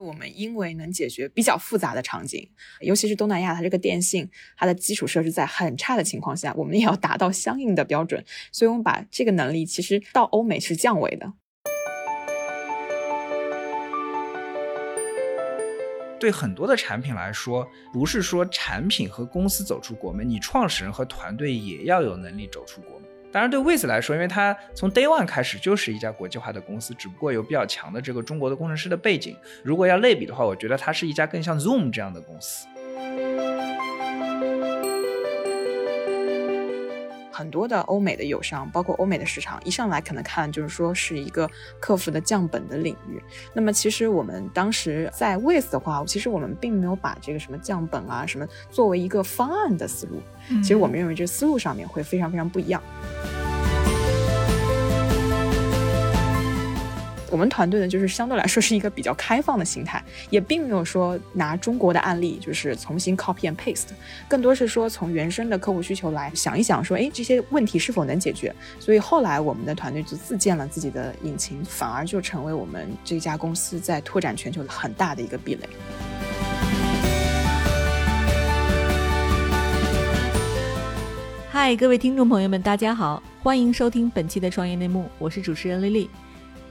我们因为能解决比较复杂的场景，尤其是东南亚，它这个电信它的基础设施在很差的情况下，我们也要达到相应的标准，所以我们把这个能力其实到欧美是降维的。对很多的产品来说，不是说产品和公司走出国门，你创始人和团队也要有能力走出国门。当然，对 w i z 来说，因为它从 Day One 开始就是一家国际化的公司，只不过有比较强的这个中国的工程师的背景。如果要类比的话，我觉得它是一家更像 Zoom 这样的公司。很多的欧美的友商，包括欧美的市场，一上来可能看就是说是一个客服的降本的领域。那么其实我们当时在 With 的话，其实我们并没有把这个什么降本啊什么作为一个方案的思路。其实我们认为这思路上面会非常非常不一样。我们团队呢，就是相对来说是一个比较开放的心态，也并没有说拿中国的案例就是重新 copy and paste，更多是说从原生的客户需求来想一想，说哎这些问题是否能解决。所以后来我们的团队就自建了自己的引擎，反而就成为我们这家公司在拓展全球的很大的一个壁垒。嗨，各位听众朋友们，大家好，欢迎收听本期的创业内幕，我是主持人丽丽。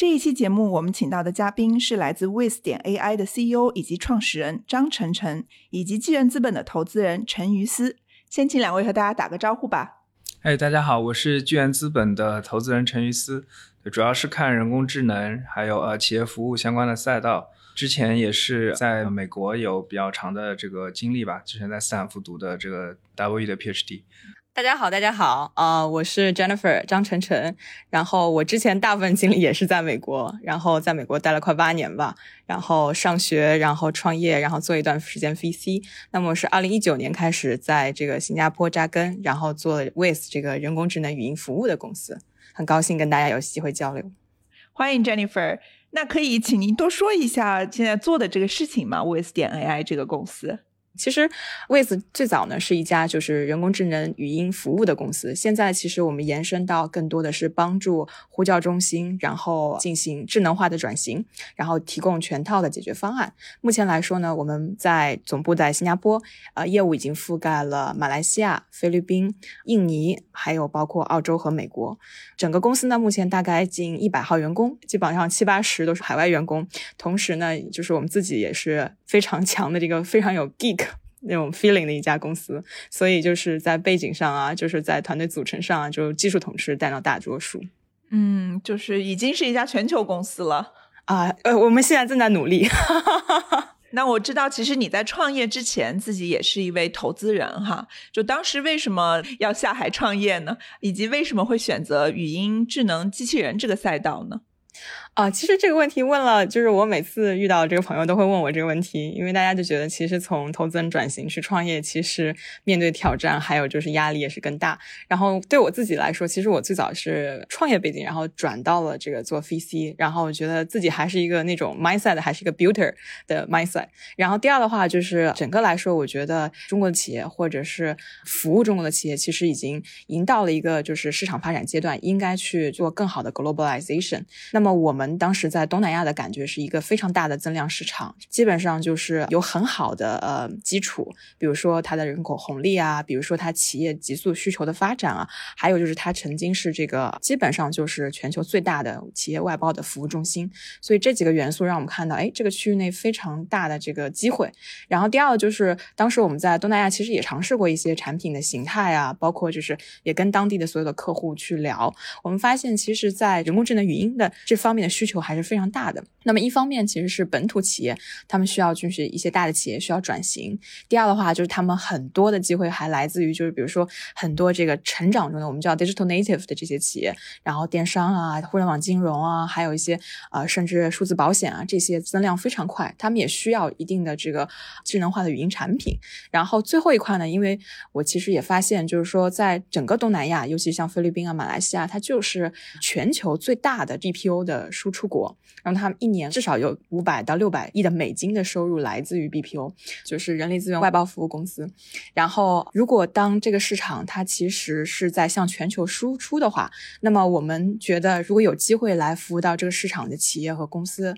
这一期节目，我们请到的嘉宾是来自 With 点 AI 的 CEO 以及创始人张晨晨，以及纪元资本的投资人陈于思。先请两位和大家打个招呼吧。哎，大家好，我是纪元资本的投资人陈于思，主要是看人工智能还有呃企业服务相关的赛道。之前也是在美国有比较长的这个经历吧，之前在斯坦福读的这个 W 的 PhD。大家好，大家好啊！我是 Jennifer 张晨晨，然后我之前大部分经历也是在美国，然后在美国待了快八年吧，然后上学，然后创业，然后做一段时间 VC。那么我是二零一九年开始在这个新加坡扎根，然后做 With 这个人工智能语音服务的公司，很高兴跟大家有机会交流。欢迎 Jennifer，那可以请您多说一下现在做的这个事情吗？With 点 AI 这个公司。其实，With 最早呢是一家就是人工智能语音服务的公司。现在其实我们延伸到更多的是帮助呼叫中心，然后进行智能化的转型，然后提供全套的解决方案。目前来说呢，我们在总部在新加坡，呃，业务已经覆盖了马来西亚、菲律宾、印尼，还有包括澳洲和美国。整个公司呢目前大概近一百号员工，基本上七八十都是海外员工。同时呢，就是我们自己也是非常强的这个非常有 geek。那种 feeling 的一家公司，所以就是在背景上啊，就是在团队组成上啊，就技术同事占到大多数。嗯，就是已经是一家全球公司了啊。呃，我们现在正在努力。那我知道，其实你在创业之前自己也是一位投资人哈。就当时为什么要下海创业呢？以及为什么会选择语音智能机器人这个赛道呢？啊，其实这个问题问了，就是我每次遇到这个朋友都会问我这个问题，因为大家就觉得其实从投资人转型去创业，其实面对挑战还有就是压力也是更大。然后对我自己来说，其实我最早是创业背景，然后转到了这个做 VC，然后我觉得自己还是一个那种 mindset，还是一个 builder 的 mindset。然后第二的话就是整个来说，我觉得中国的企业或者是服务中国的企业，其实已经已经到了一个就是市场发展阶段，应该去做更好的 globalization。那么我们。我们当时在东南亚的感觉是一个非常大的增量市场，基本上就是有很好的呃基础，比如说它的人口红利啊，比如说它企业急速需求的发展啊，还有就是它曾经是这个基本上就是全球最大的企业外包的服务中心，所以这几个元素让我们看到，哎，这个区域内非常大的这个机会。然后第二个就是当时我们在东南亚其实也尝试过一些产品的形态啊，包括就是也跟当地的所有的客户去聊，我们发现其实，在人工智能语音的这方面的。需求还是非常大的。那么一方面其实是本土企业，他们需要就是一些大的企业需要转型；第二的话就是他们很多的机会还来自于就是比如说很多这个成长中的我们叫 digital native 的这些企业，然后电商啊、互联网金融啊，还有一些呃甚至数字保险啊这些增量非常快，他们也需要一定的这个智能化的语音产品。然后最后一块呢，因为我其实也发现就是说在整个东南亚，尤其像菲律宾啊、马来西亚，它就是全球最大的 DPO 的输出国，然后他们一年至少有五百到六百亿的美金的收入来自于 BPO，就是人力资源外包服务公司。然后，如果当这个市场它其实是在向全球输出的话，那么我们觉得如果有机会来服务到这个市场的企业和公司。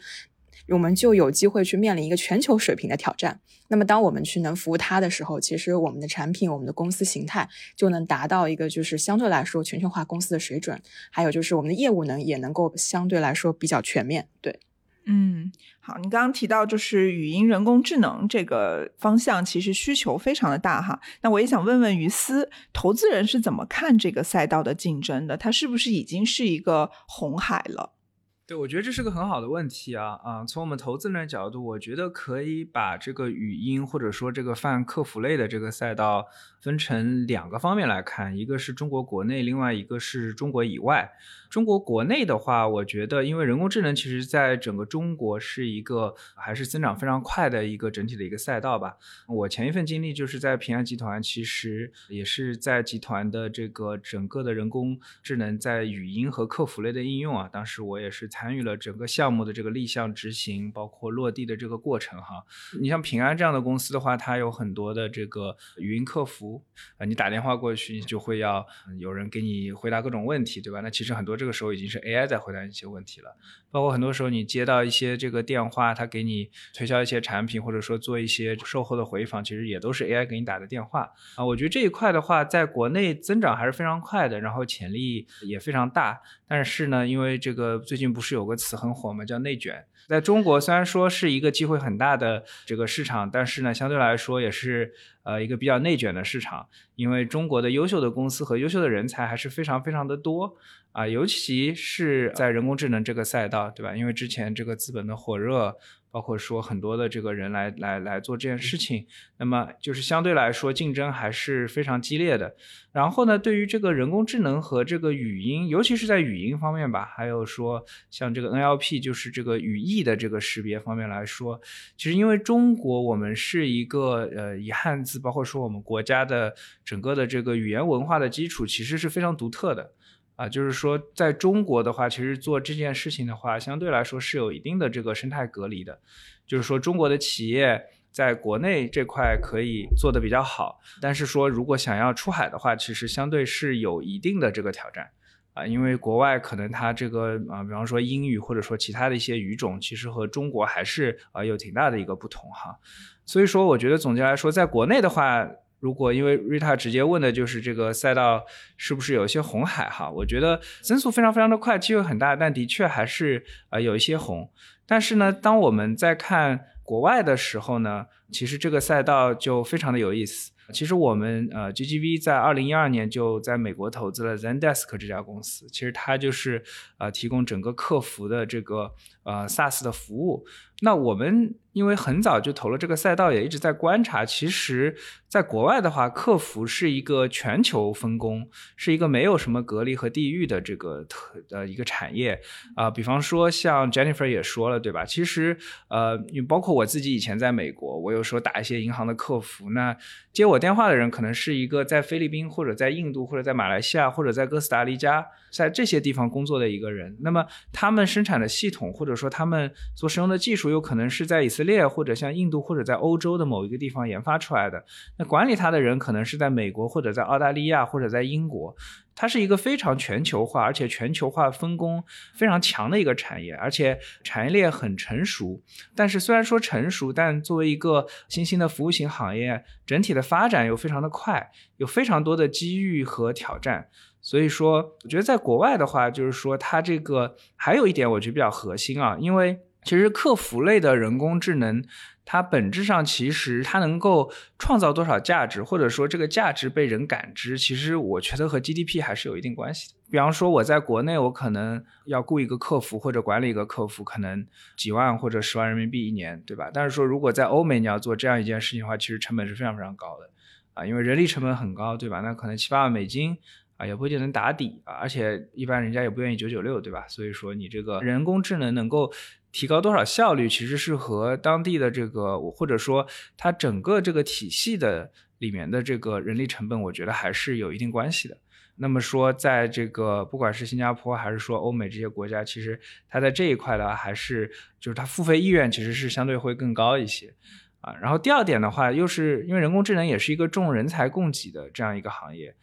我们就有机会去面临一个全球水平的挑战。那么，当我们去能服务它的时候，其实我们的产品、我们的公司形态就能达到一个就是相对来说全球化公司的水准。还有就是我们的业务能也能够相对来说比较全面。对，嗯，好，你刚刚提到就是语音人工智能这个方向，其实需求非常的大哈。那我也想问问于思，投资人是怎么看这个赛道的竞争的？它是不是已经是一个红海了？对，我觉得这是个很好的问题啊啊！从我们投资人的角度，我觉得可以把这个语音或者说这个泛客服类的这个赛道分成两个方面来看，一个是中国国内，另外一个是中国以外。中国国内的话，我觉得因为人工智能其实在整个中国是一个还是增长非常快的一个整体的一个赛道吧。我前一份经历就是在平安集团，其实也是在集团的这个整个的人工智能在语音和客服类的应用啊，当时我也是参与了整个项目的这个立项执行，包括落地的这个过程哈。你像平安这样的公司的话，它有很多的这个语音客服啊，你打电话过去你就会要有人给你回答各种问题，对吧？那其实很多。这个时候已经是 AI 在回答一些问题了，包括很多时候你接到一些这个电话，他给你推销一些产品，或者说做一些售后的回访，其实也都是 AI 给你打的电话啊。我觉得这一块的话，在国内增长还是非常快的，然后潜力也非常大。但是呢，因为这个最近不是有个词很火吗？叫内卷。在中国虽然说是一个机会很大的这个市场，但是呢，相对来说也是呃一个比较内卷的市场，因为中国的优秀的公司和优秀的人才还是非常非常的多。啊，尤其是在人工智能这个赛道，对吧？因为之前这个资本的火热，包括说很多的这个人来来来做这件事情，那么就是相对来说竞争还是非常激烈的。然后呢，对于这个人工智能和这个语音，尤其是在语音方面吧，还有说像这个 NLP，就是这个语义的这个识别方面来说，其实因为中国我们是一个呃以汉字，包括说我们国家的整个的这个语言文化的基础，其实是非常独特的。啊，就是说，在中国的话，其实做这件事情的话，相对来说是有一定的这个生态隔离的。就是说，中国的企业在国内这块可以做的比较好，但是说如果想要出海的话，其实相对是有一定的这个挑战啊，因为国外可能它这个啊，比方说英语或者说其他的一些语种，其实和中国还是啊有挺大的一个不同哈。所以说，我觉得总结来说，在国内的话。如果因为 Rita 直接问的就是这个赛道是不是有一些红海哈，我觉得增速非常非常的快，机会很大，但的确还是呃有一些红。但是呢，当我们在看国外的时候呢，其实这个赛道就非常的有意思。其实我们呃 GGV 在二零一二年就在美国投资了 Zendesk 这家公司，其实它就是呃提供整个客服的这个呃 SaaS 的服务。那我们因为很早就投了这个赛道，也一直在观察。其实，在国外的话，客服是一个全球分工，是一个没有什么隔离和地域的这个特呃一个产业啊。比方说，像 Jennifer 也说了，对吧？其实，呃，包括我自己以前在美国，我有时候打一些银行的客服，那接我电话的人可能是一个在菲律宾或者在印度或者在马来西亚或者在哥斯达黎加，在这些地方工作的一个人。那么，他们生产的系统或者说他们所使用的技术。有可能是在以色列或者像印度或者在欧洲的某一个地方研发出来的。那管理它的人可能是在美国或者在澳大利亚或者在英国。它是一个非常全球化，而且全球化分工非常强的一个产业，而且产业链很成熟。但是虽然说成熟，但作为一个新兴的服务型行业，整体的发展又非常的快，有非常多的机遇和挑战。所以说，我觉得在国外的话，就是说它这个还有一点我觉得比较核心啊，因为。其实客服类的人工智能，它本质上其实它能够创造多少价值，或者说这个价值被人感知，其实我觉得和 GDP 还是有一定关系的。比方说我在国内，我可能要雇一个客服或者管理一个客服，可能几万或者十万人民币一年，对吧？但是说如果在欧美你要做这样一件事情的话，其实成本是非常非常高的啊，因为人力成本很高，对吧？那可能七八万美金啊，也不一定能打底啊，而且一般人家也不愿意九九六，对吧？所以说你这个人工智能能够提高多少效率，其实是和当地的这个或者说它整个这个体系的里面的这个人力成本，我觉得还是有一定关系的。那么说，在这个不管是新加坡还是说欧美这些国家，其实它在这一块的，还是就是它付费意愿其实是相对会更高一些啊。然后第二点的话，又是因为人工智能也是一个重人才供给的这样一个行业，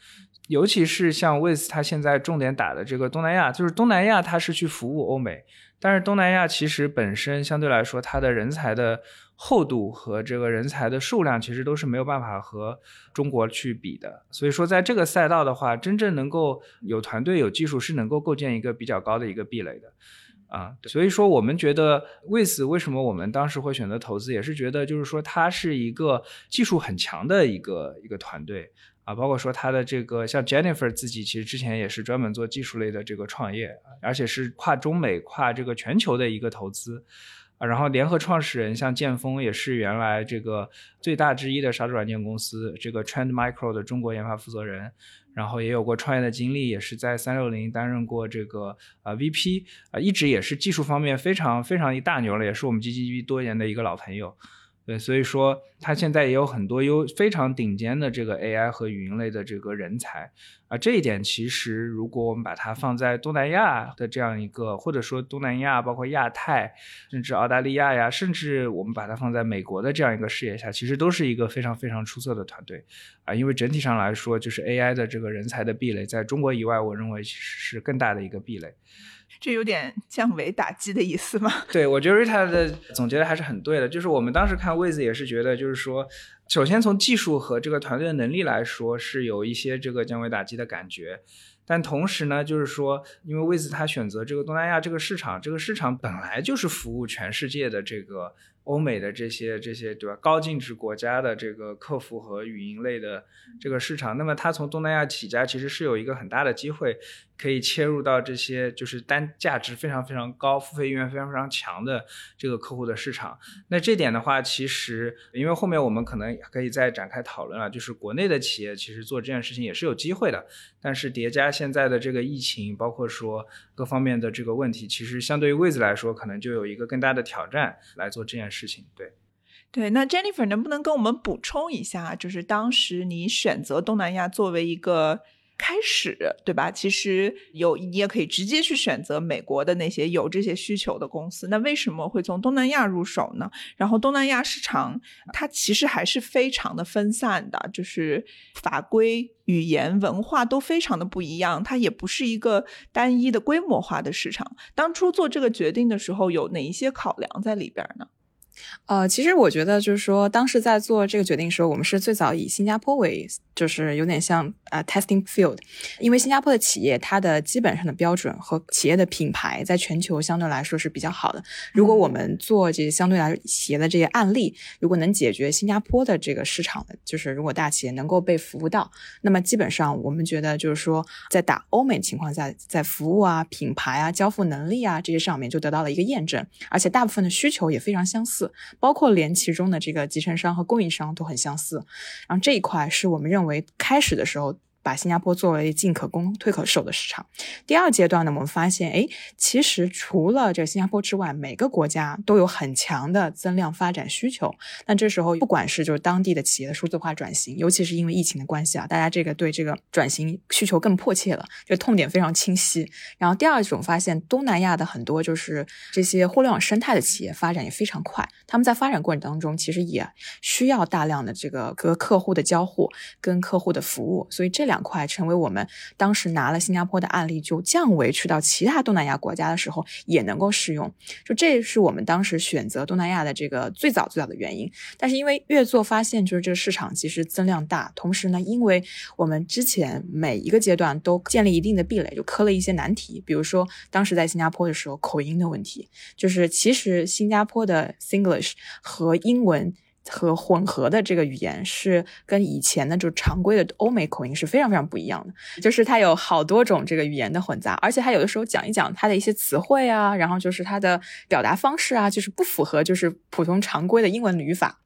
尤其是像 With 它现在重点打的这个东南亚，就是东南亚它是去服务欧美，但是东南亚其实本身相对来说它的人才的。厚度和这个人才的数量，其实都是没有办法和中国去比的。所以说，在这个赛道的话，真正能够有团队、有技术，是能够构建一个比较高的一个壁垒的啊。所以说，我们觉得 With 为什么我们当时会选择投资，也是觉得就是说，它是一个技术很强的一个一个团队啊。包括说它的这个像 Jennifer 自己，其实之前也是专门做技术类的这个创业，而且是跨中美、跨这个全球的一个投资。啊，然后联合创始人像剑锋也是原来这个最大之一的杀毒软件公司这个 Trend Micro 的中国研发负责人，然后也有过创业的经历，也是在三六零担任过这个呃 VP 啊，一直也是技术方面非常非常一大牛了，也是我们 GGB 多年的一个老朋友。对，所以说他现在也有很多优非常顶尖的这个 AI 和语音类的这个人才啊，这一点其实如果我们把它放在东南亚的这样一个，或者说东南亚包括亚太，甚至澳大利亚呀，甚至我们把它放在美国的这样一个视野下，其实都是一个非常非常出色的团队啊，因为整体上来说，就是 AI 的这个人才的壁垒，在中国以外，我认为其实是更大的一个壁垒。这有点降维打击的意思吗？对，我觉得 Rita 的总结的还是很对的。就是我们当时看 Wiz 也是觉得，就是说，首先从技术和这个团队的能力来说，是有一些这个降维打击的感觉。但同时呢，就是说，因为 Wiz 他选择这个东南亚这个市场，这个市场本来就是服务全世界的这个。欧美的这些这些对吧？高净值国家的这个客服和语音类的这个市场，那么他从东南亚起家，其实是有一个很大的机会，可以切入到这些就是单价值非常非常高、付费意愿非常非常强的这个客户的市场。那这点的话，其实因为后面我们可能可以再展开讨论了，就是国内的企业其实做这件事情也是有机会的，但是叠加现在的这个疫情，包括说各方面的这个问题，其实相对于位子来说，可能就有一个更大的挑战来做这件。事情对，对，那 Jennifer 能不能跟我们补充一下？就是当时你选择东南亚作为一个开始，对吧？其实有你也可以直接去选择美国的那些有这些需求的公司。那为什么会从东南亚入手呢？然后东南亚市场它其实还是非常的分散的，就是法规、语言、文化都非常的不一样，它也不是一个单一的规模化的市场。当初做这个决定的时候，有哪一些考量在里边呢？呃，其实我觉得就是说，当时在做这个决定的时候，我们是最早以新加坡为，就是有点像呃 testing field，因为新加坡的企业它的基本上的标准和企业的品牌在全球相对来说是比较好的。如果我们做这些相对来企业的这些案例，如果能解决新加坡的这个市场的，就是如果大企业能够被服务到，那么基本上我们觉得就是说，在打欧美情况下，在服务啊、品牌啊、交付能力啊这些上面就得到了一个验证，而且大部分的需求也非常相似。包括连其中的这个集成商和供应商都很相似，然后这一块是我们认为开始的时候。把新加坡作为进可攻退可守的市场。第二阶段呢，我们发现，哎，其实除了这新加坡之外，每个国家都有很强的增量发展需求。那这时候，不管是就是当地的企业的数字化转型，尤其是因为疫情的关系啊，大家这个对这个转型需求更迫切了，这痛点非常清晰。然后第二种发现，东南亚的很多就是这些互联网生态的企业发展也非常快，他们在发展过程当中，其实也需要大量的这个和客户的交互跟客户的服务，所以这。两块成为我们当时拿了新加坡的案例，就降维去到其他东南亚国家的时候也能够适用。就这是我们当时选择东南亚的这个最早最早的原因。但是因为越做发现，就是这个市场其实增量大，同时呢，因为我们之前每一个阶段都建立一定的壁垒，就磕了一些难题。比如说当时在新加坡的时候，口音的问题，就是其实新加坡的 Singlish 和英文。和混合的这个语言是跟以前的就常规的欧美口音是非常非常不一样的，就是它有好多种这个语言的混杂，而且它有的时候讲一讲它的一些词汇啊，然后就是它的表达方式啊，就是不符合就是普通常规的英文语法。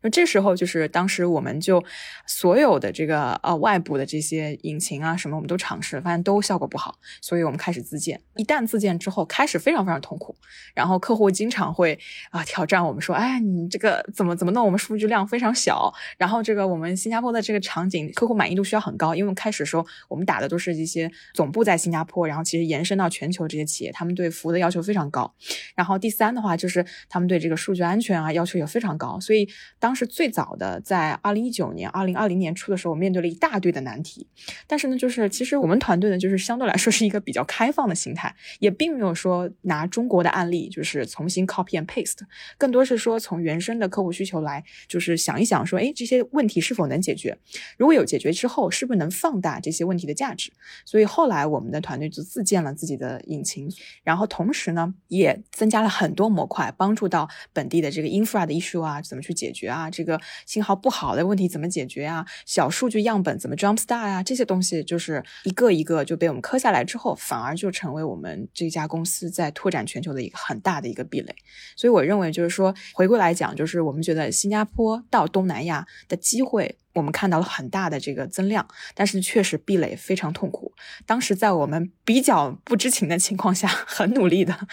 那这时候就是当时我们就所有的这个呃外部的这些引擎啊什么我们都尝试了，发现都效果不好，所以我们开始自建。一旦自建之后，开始非常非常痛苦，然后客户经常会啊挑战我们说，哎，你这个怎么怎么弄？我们数据量非常小，然后这个我们新加坡的这个场景客户满意度需要很高，因为开始的时候我们打的都是一些总部在新加坡，然后其实延伸到全球这些企业，他们对服务的要求非常高。然后第三的话就是他们对这个数据安全啊要求也非常高，所以当当时最早的在二零一九年、二零二零年初的时候，我面对了一大堆的难题。但是呢，就是其实我们团队呢，就是相对来说是一个比较开放的心态，也并没有说拿中国的案例就是重新 copy and paste，更多是说从原生的客户需求来，就是想一想说，哎，这些问题是否能解决？如果有解决之后，是不是能放大这些问题的价值？所以后来我们的团队就自建了自己的引擎，然后同时呢，也增加了很多模块，帮助到本地的这个 infra 的 issue 啊，怎么去解决啊？啊这个信号不好的问题怎么解决啊？小数据样本怎么 jump start 啊？这些东西就是一个一个就被我们磕下来之后，反而就成为我们这家公司在拓展全球的一个很大的一个壁垒。所以我认为就是说，回归来讲，就是我们觉得新加坡到东南亚的机会。我们看到了很大的这个增量，但是确实壁垒非常痛苦。当时在我们比较不知情的情况下，很努力的，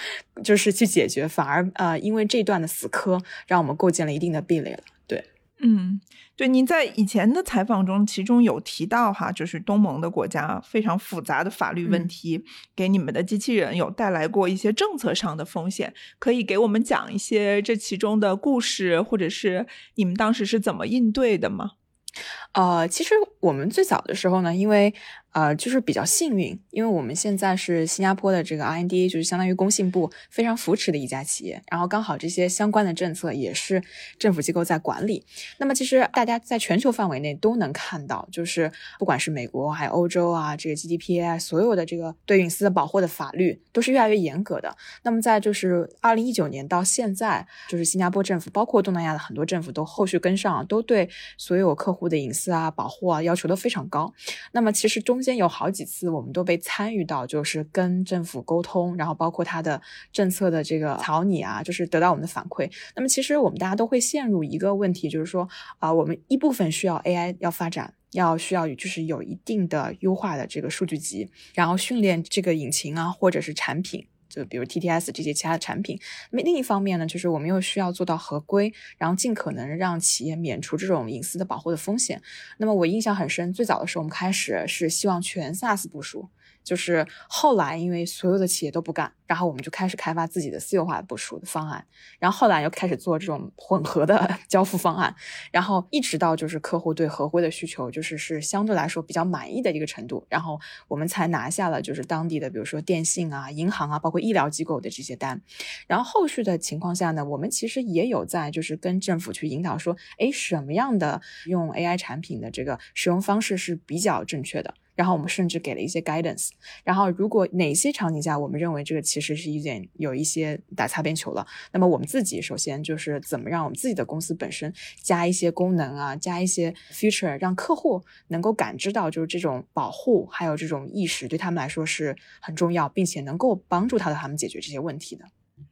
就是去解决，反而呃，因为这段的死磕，让我们构建了一定的壁垒了。对，嗯，对，您在以前的采访中，其中有提到哈，就是东盟的国家非常复杂的法律问题，给你们的机器人有带来过一些政策上的风险，可以给我们讲一些这其中的故事，或者是你们当时是怎么应对的吗？呃，其实我们最早的时候呢，因为呃，就是比较幸运，因为我们现在是新加坡的这个 RND，就是相当于工信部非常扶持的一家企业，然后刚好这些相关的政策也是政府机构在管理。那么其实大家在全球范围内都能看到，就是不管是美国还有欧洲啊，这个 GDP 所有的这个对隐私的保护的法律都是越来越严格的。那么在就是二零一九年到现在，就是新加坡政府，包括东南亚的很多政府都后续跟上，都对所有客户的隐私啊保护啊要求都非常高。那么其实中间有好几次，我们都被参与到，就是跟政府沟通，然后包括他的政策的这个草拟啊，就是得到我们的反馈。那么其实我们大家都会陷入一个问题，就是说啊，我们一部分需要 AI 要发展，要需要就是有一定的优化的这个数据集，然后训练这个引擎啊，或者是产品。就比如 TTS 这些其他的产品，那么另一方面呢，就是我们又需要做到合规，然后尽可能让企业免除这种隐私的保护的风险。那么我印象很深，最早的时候我们开始是希望全 SaaS 部署。就是后来，因为所有的企业都不干，然后我们就开始开发自己的私有化部署的方案，然后后来又开始做这种混合的 交付方案，然后一直到就是客户对合规的需求就是是相对来说比较满意的一个程度，然后我们才拿下了就是当地的比如说电信啊、银行啊，包括医疗机构的这些单，然后后续的情况下呢，我们其实也有在就是跟政府去引导说，哎，什么样的用 AI 产品的这个使用方式是比较正确的。然后我们甚至给了一些 guidance。然后如果哪些场景下我们认为这个其实是一点有一些打擦边球了，那么我们自己首先就是怎么让我们自己的公司本身加一些功能啊，加一些 feature，让客户能够感知到就是这种保护还有这种意识对他们来说是很重要，并且能够帮助他的他们解决这些问题的。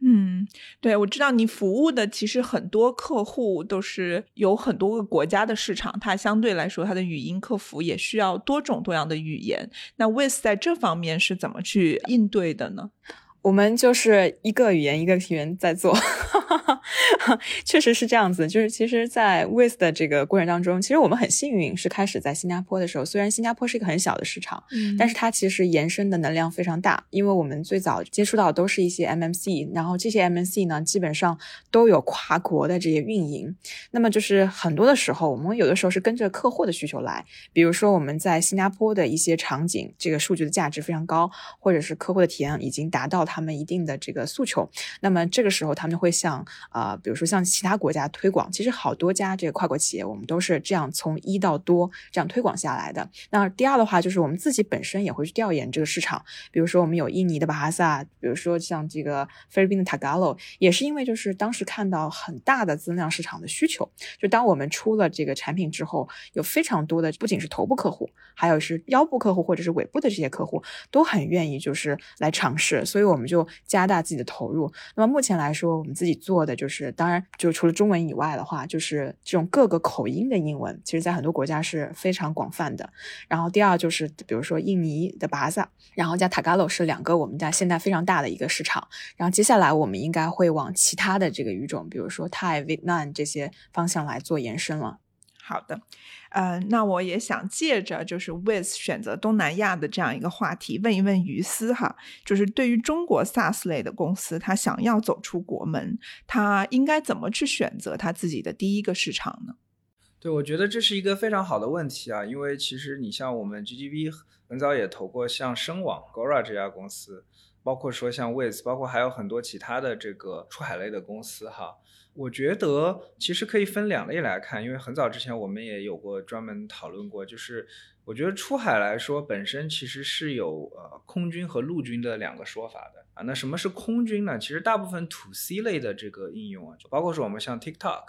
嗯，对，我知道你服务的其实很多客户都是有很多个国家的市场，它相对来说它的语音客服也需要多种多样的语言。那 With 在这方面是怎么去应对的呢？我们就是一个语言一个语言在做，确实是这样子。就是其实，在 With 的这个过程当中，其实我们很幸运，是开始在新加坡的时候。虽然新加坡是一个很小的市场，嗯，但是它其实延伸的能量非常大。因为我们最早接触到的都是一些 MMC，然后这些 MMC 呢，基本上都有跨国的这些运营。那么就是很多的时候，我们有的时候是跟着客户的需求来。比如说我们在新加坡的一些场景，这个数据的价值非常高，或者是客户的体验已经达到。他们一定的这个诉求，那么这个时候他们会向啊，比如说像其他国家推广，其实好多家这个跨国企业，我们都是这样从一到多这样推广下来的。那第二的话，就是我们自己本身也会去调研这个市场，比如说我们有印尼的巴哈萨，比如说像这个菲律宾的塔加罗，也是因为就是当时看到很大的增量市场的需求，就当我们出了这个产品之后，有非常多的不仅是头部客户，还有是腰部客户或者是尾部的这些客户都很愿意就是来尝试，所以我们我们就加大自己的投入。那么目前来说，我们自己做的就是，当然就除了中文以外的话，就是这种各个口音的英文，其实在很多国家是非常广泛的。然后第二就是，比如说印尼的巴萨，然后加塔加罗是两个我们家现在非常大的一个市场。然后接下来我们应该会往其他的这个语种，比如说泰、越南这些方向来做延伸了。好的，呃，那我也想借着就是 with 选择东南亚的这样一个话题，问一问于思哈，就是对于中国 SaaS 类的公司，他想要走出国门，他应该怎么去选择他自己的第一个市场呢？对，我觉得这是一个非常好的问题啊，因为其实你像我们 GGB 很早也投过像声网 Gora 这家公司，包括说像 with，包括还有很多其他的这个出海类的公司哈。我觉得其实可以分两类来看，因为很早之前我们也有过专门讨论过，就是我觉得出海来说本身其实是有呃空军和陆军的两个说法的啊。那什么是空军呢？其实大部分 to C 类的这个应用啊，就包括说我们像 TikTok。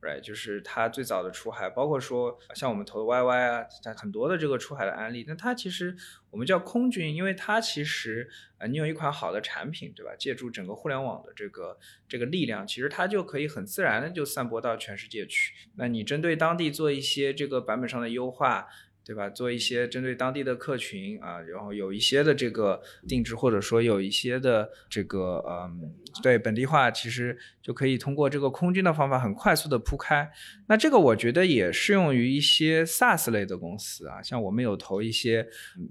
right，就是它最早的出海，包括说像我们投的 YY 啊，它很多的这个出海的案例，那它其实我们叫空军，因为它其实啊，你有一款好的产品，对吧？借助整个互联网的这个这个力量，其实它就可以很自然的就散播到全世界去。那你针对当地做一些这个版本上的优化。对吧？做一些针对当地的客群啊，然后有一些的这个定制，或者说有一些的这个嗯，对本地化，其实就可以通过这个空军的方法很快速的铺开。那这个我觉得也适用于一些 SaaS 类的公司啊，像我们有投一些，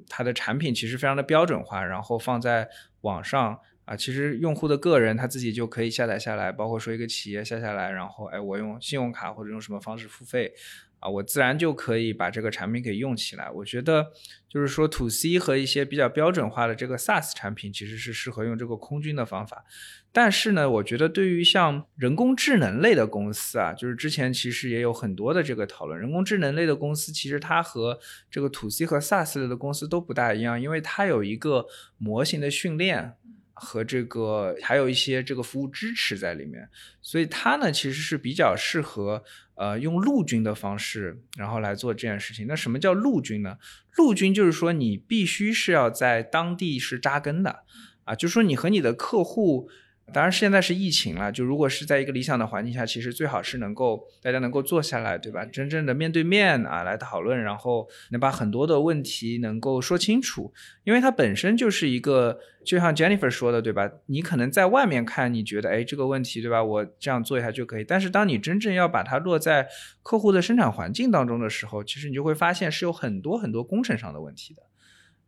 它的产品其实非常的标准化，然后放在网上啊，其实用户的个人他自己就可以下载下来，包括说一个企业下下来，然后哎，我用信用卡或者用什么方式付费。啊，我自然就可以把这个产品给用起来。我觉得就是说，to C 和一些比较标准化的这个 SaaS 产品，其实是适合用这个空军的方法。但是呢，我觉得对于像人工智能类的公司啊，就是之前其实也有很多的这个讨论。人工智能类的公司，其实它和这个 to C 和 SaaS 类的公司都不大一样，因为它有一个模型的训练。和这个还有一些这个服务支持在里面，所以它呢其实是比较适合呃用陆军的方式，然后来做这件事情。那什么叫陆军呢？陆军就是说你必须是要在当地是扎根的啊，就是说你和你的客户。当然，现在是疫情了。就如果是在一个理想的环境下，其实最好是能够大家能够坐下来，对吧？真正的面对面啊来讨论，然后能把很多的问题能够说清楚。因为它本身就是一个，就像 Jennifer 说的，对吧？你可能在外面看，你觉得哎这个问题，对吧？我这样做一下就可以。但是当你真正要把它落在客户的生产环境当中的时候，其实你就会发现是有很多很多工程上的问题的。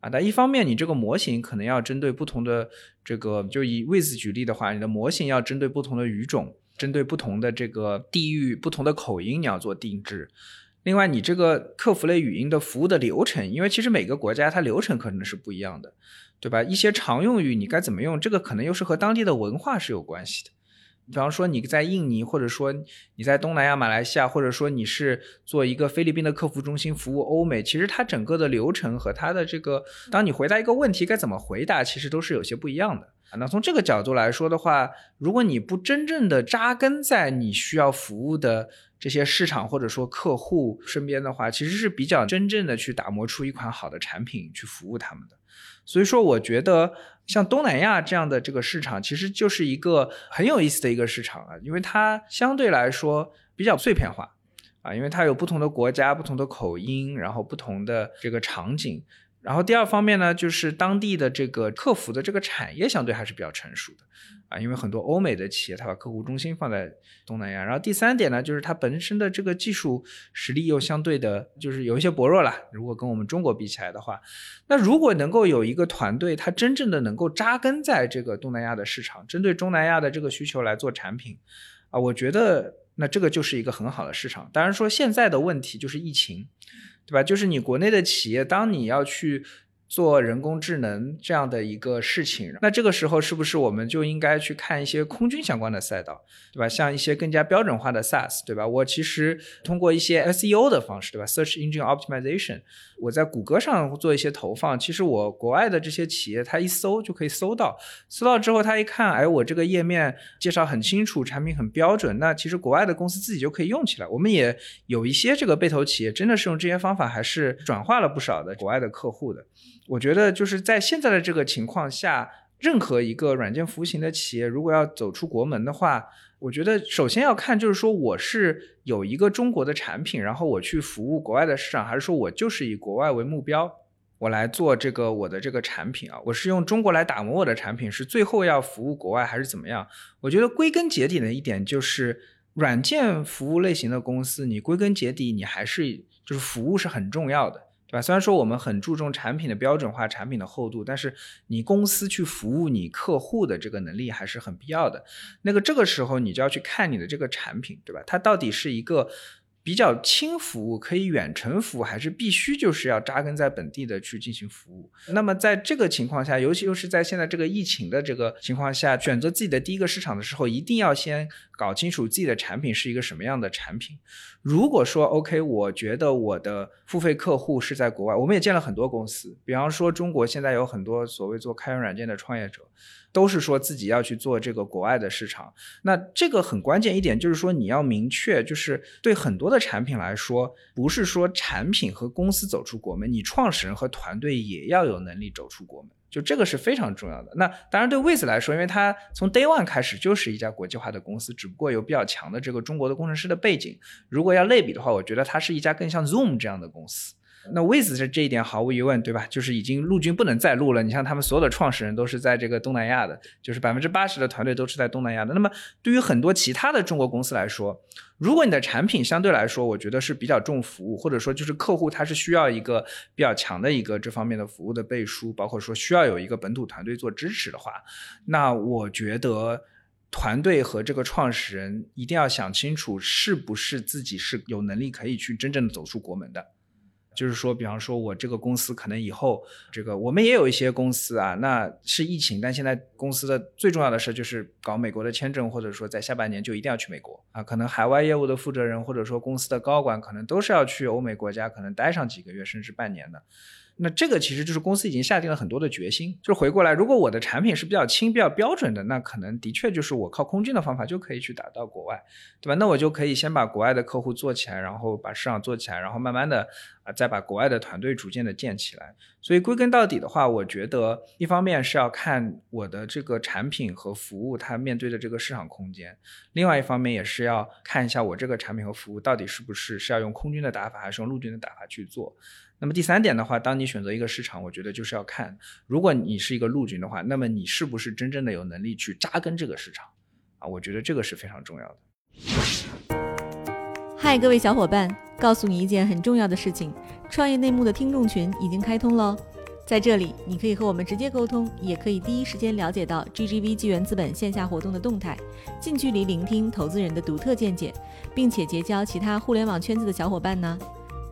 啊，但一方面，你这个模型可能要针对不同的这个，就以 with 举例的话，你的模型要针对不同的语种，针对不同的这个地域、不同的口音，你要做定制。另外，你这个客服类语音的服务的流程，因为其实每个国家它流程可能是不一样的，对吧？一些常用语你该怎么用，这个可能又是和当地的文化是有关系的。比方说你在印尼，或者说你在东南亚、马来西亚，或者说你是做一个菲律宾的客服中心服务欧美，其实它整个的流程和它的这个，当你回答一个问题该怎么回答，其实都是有些不一样的。那从这个角度来说的话，如果你不真正的扎根在你需要服务的这些市场或者说客户身边的话，其实是比较真正的去打磨出一款好的产品去服务他们的。所以说，我觉得像东南亚这样的这个市场，其实就是一个很有意思的一个市场啊，因为它相对来说比较碎片化啊，因为它有不同的国家、不同的口音，然后不同的这个场景。然后第二方面呢，就是当地的这个客服的这个产业相对还是比较成熟的啊，因为很多欧美的企业它把客户中心放在东南亚。然后第三点呢，就是它本身的这个技术实力又相对的，就是有一些薄弱了。如果跟我们中国比起来的话，那如果能够有一个团队，它真正的能够扎根在这个东南亚的市场，针对东南亚的这个需求来做产品啊，我觉得那这个就是一个很好的市场。当然说现在的问题就是疫情。对吧？就是你国内的企业，当你要去做人工智能这样的一个事情，那这个时候是不是我们就应该去看一些空军相关的赛道，对吧？像一些更加标准化的 SaaS，对吧？我其实通过一些 SEO 的方式，对吧？Search Engine Optimization，我在谷歌上做一些投放，其实我国外的这些企业，它一搜就可以搜到，搜到之后他一看，哎，我这个页面介绍很清楚，产品很标准，那其实国外的公司自己就可以用起来。我们也有一些这个被投企业，真的是用这些方法，还是转化了不少的国外的客户的。我觉得就是在现在的这个情况下，任何一个软件服务型的企业，如果要走出国门的话，我觉得首先要看就是说，我是有一个中国的产品，然后我去服务国外的市场，还是说我就是以国外为目标，我来做这个我的这个产品啊？我是用中国来打磨我的产品，是最后要服务国外还是怎么样？我觉得归根结底的一点就是，软件服务类型的公司，你归根结底你还是就是服务是很重要的。对吧？虽然说我们很注重产品的标准化、产品的厚度，但是你公司去服务你客户的这个能力还是很必要的。那个这个时候你就要去看你的这个产品，对吧？它到底是一个。比较轻服务可以远程服务，还是必须就是要扎根在本地的去进行服务？那么在这个情况下，尤其又是在现在这个疫情的这个情况下，选择自己的第一个市场的时候，一定要先搞清楚自己的产品是一个什么样的产品。如果说 OK，我觉得我的付费客户是在国外，我们也见了很多公司，比方说中国现在有很多所谓做开源软件的创业者。都是说自己要去做这个国外的市场，那这个很关键一点就是说你要明确，就是对很多的产品来说，不是说产品和公司走出国门，你创始人和团队也要有能力走出国门，就这个是非常重要的。那当然对 Wiz 来说，因为它从 Day One 开始就是一家国际化的公司，只不过有比较强的这个中国的工程师的背景。如果要类比的话，我觉得它是一家更像 Zoom 这样的公司。那 Wiz 是这一点毫无疑问，对吧？就是已经陆军不能再陆了。你像他们所有的创始人都是在这个东南亚的，就是百分之八十的团队都是在东南亚的。那么对于很多其他的中国公司来说，如果你的产品相对来说，我觉得是比较重服务，或者说就是客户他是需要一个比较强的一个这方面的服务的背书，包括说需要有一个本土团队做支持的话，那我觉得团队和这个创始人一定要想清楚，是不是自己是有能力可以去真正的走出国门的。就是说，比方说，我这个公司可能以后这个，我们也有一些公司啊，那是疫情，但现在公司的最重要的事就是搞美国的签证，或者说在下半年就一定要去美国啊。可能海外业务的负责人或者说公司的高管，可能都是要去欧美国家，可能待上几个月甚至半年的。那这个其实就是公司已经下定了很多的决心，就是回过来，如果我的产品是比较轻、比较标准的，那可能的确就是我靠空军的方法就可以去打到国外，对吧？那我就可以先把国外的客户做起来，然后把市场做起来，然后慢慢的啊，再把国外的团队逐渐的建起来。所以归根到底的话，我觉得一方面是要看我的这个产品和服务它面对的这个市场空间，另外一方面也是要看一下我这个产品和服务到底是不是是要用空军的打法，还是用陆军的打法去做。那么第三点的话，当你选择一个市场，我觉得就是要看，如果你是一个陆军的话，那么你是不是真正的有能力去扎根这个市场啊？我觉得这个是非常重要的。嗨，各位小伙伴，告诉你一件很重要的事情：创业内幕的听众群已经开通喽。在这里，你可以和我们直接沟通，也可以第一时间了解到 GGV 纪元资本线下活动的动态，近距离聆听投资人的独特见解，并且结交其他互联网圈子的小伙伴呢。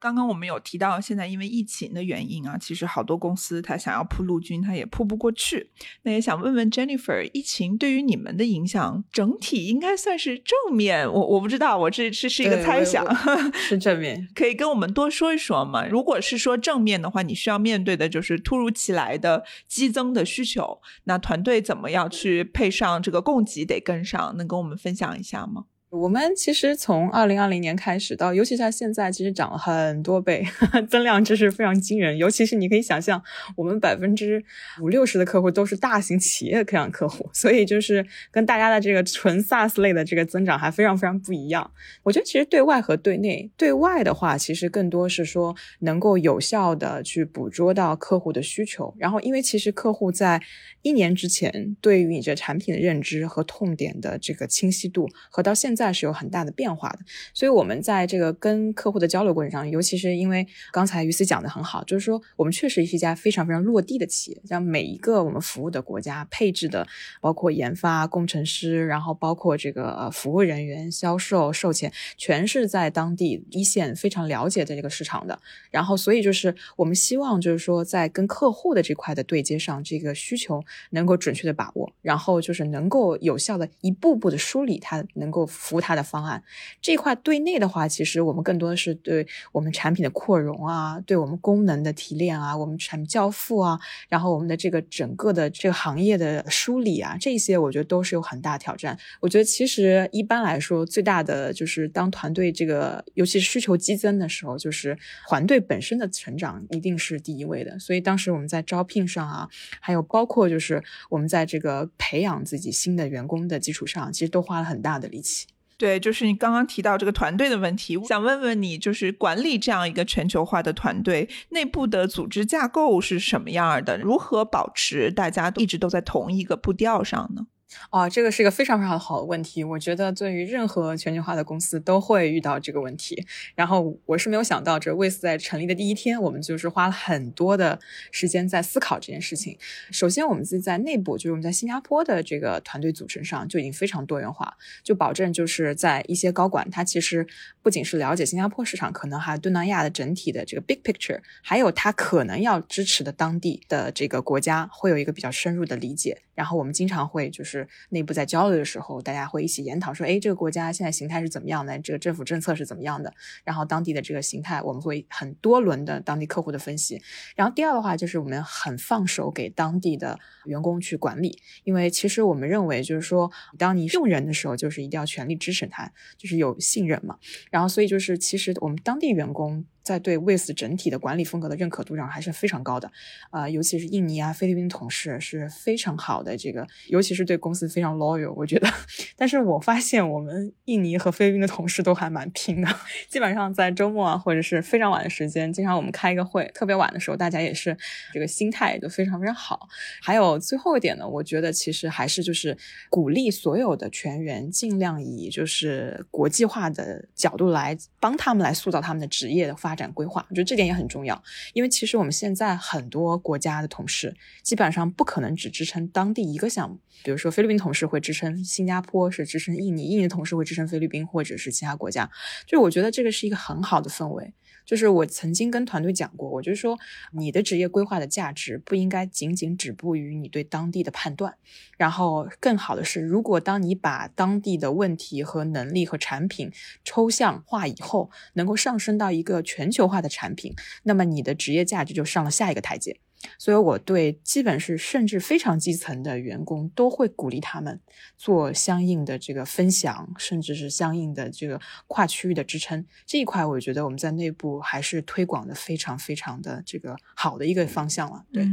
刚刚我们有提到，现在因为疫情的原因啊，其实好多公司他想要铺陆军，他也铺不过去。那也想问问 Jennifer，疫情对于你们的影响整体应该算是正面？我我不知道，我这这是一个猜想，是正面，可以跟我们多说一说吗？如果是说正面的话，你需要面对的就是突如其来的激增的需求，那团队怎么样去配上这个供给得跟上？能跟我们分享一下吗？我们其实从二零二零年开始到，尤其是现在，其实涨了很多倍，增量真是非常惊人。尤其是你可以想象，我们百分之五六十的客户都是大型企业这样客户，所以就是跟大家的这个纯 SaaS 类的这个增长还非常非常不一样。我觉得其实对外和对内，对外的话其实更多是说能够有效的去捕捉到客户的需求，然后因为其实客户在一年之前对于你这产品的认知和痛点的这个清晰度，和到现在在是有很大的变化的。所以，我们在这个跟客户的交流过程上，尤其是因为刚才于思讲的很好，就是说我们确实是一家非常非常落地的企业，像每一个我们服务的国家配置的，包括研发、工程师，然后包括这个服务人员、销售、售前，全是在当地一线非常了解的这个市场的。然后，所以就是我们希望就是说，在跟客户的这块的对接上，这个需求。能够准确的把握，然后就是能够有效的一步步的梳理它，能够服务它的方案。这块对内的话，其实我们更多的是对我们产品的扩容啊，对我们功能的提炼啊，我们产品交付啊，然后我们的这个整个的这个行业的梳理啊，这些我觉得都是有很大挑战。我觉得其实一般来说，最大的就是当团队这个尤其是需求激增的时候，就是团队本身的成长一定是第一位的。所以当时我们在招聘上啊，还有包括就。是我们在这个培养自己新的员工的基础上，其实都花了很大的力气。对，就是你刚刚提到这个团队的问题，想问问你，就是管理这样一个全球化的团队，内部的组织架构是什么样的？如何保持大家一直都在同一个步调上呢？哦，这个是一个非常非常好的问题。我觉得对于任何全球化的公司都会遇到这个问题。然后我是没有想到，这 With 在成立的第一天，我们就是花了很多的时间在思考这件事情。首先，我们自己在内部，就是我们在新加坡的这个团队组成上就已经非常多元化，就保证就是在一些高管，他其实不仅是了解新加坡市场，可能还东南亚的整体的这个 big picture，还有他可能要支持的当地的这个国家，会有一个比较深入的理解。然后我们经常会就是内部在交流的时候，大家会一起研讨说，哎，这个国家现在形态是怎么样的？这个政府政策是怎么样的？然后当地的这个形态，我们会很多轮的当地客户的分析。然后第二的话，就是我们很放手给当地的员工去管理，因为其实我们认为，就是说，当你用人的时候，就是一定要全力支持他，就是有信任嘛。然后所以就是，其实我们当地员工。在对 With 整体的管理风格的认可度上还是非常高的，啊，尤其是印尼啊、菲律宾同事是非常好的，这个尤其是对公司非常 loyal，我觉得。但是我发现我们印尼和菲律宾的同事都还蛮拼的，基本上在周末啊或者是非常晚的时间，经常我们开一个会，特别晚的时候，大家也是这个心态都非常非常好。还有最后一点呢，我觉得其实还是就是鼓励所有的全员尽量以就是国际化的角度来帮他们来塑造他们的职业的发展。展规划，我觉得这点也很重要，因为其实我们现在很多国家的同事基本上不可能只支撑当地一个项目，比如说菲律宾同事会支撑新加坡，是支撑印尼，印尼同事会支撑菲律宾或者是其他国家，就我觉得这个是一个很好的氛围。就是我曾经跟团队讲过，我就说你的职业规划的价值不应该仅仅止步于你对当地的判断，然后更好的是，如果当你把当地的问题和能力和产品抽象化以后，能够上升到一个全球化的产品，那么你的职业价值就上了下一个台阶。所以，我对基本是甚至非常基层的员工都会鼓励他们做相应的这个分享，甚至是相应的这个跨区域的支撑。这一块，我觉得我们在内部还是推广的非常非常的这个好的一个方向了。对，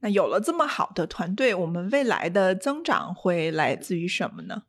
那有了这么好的团队，我们未来的增长会来自于什么呢？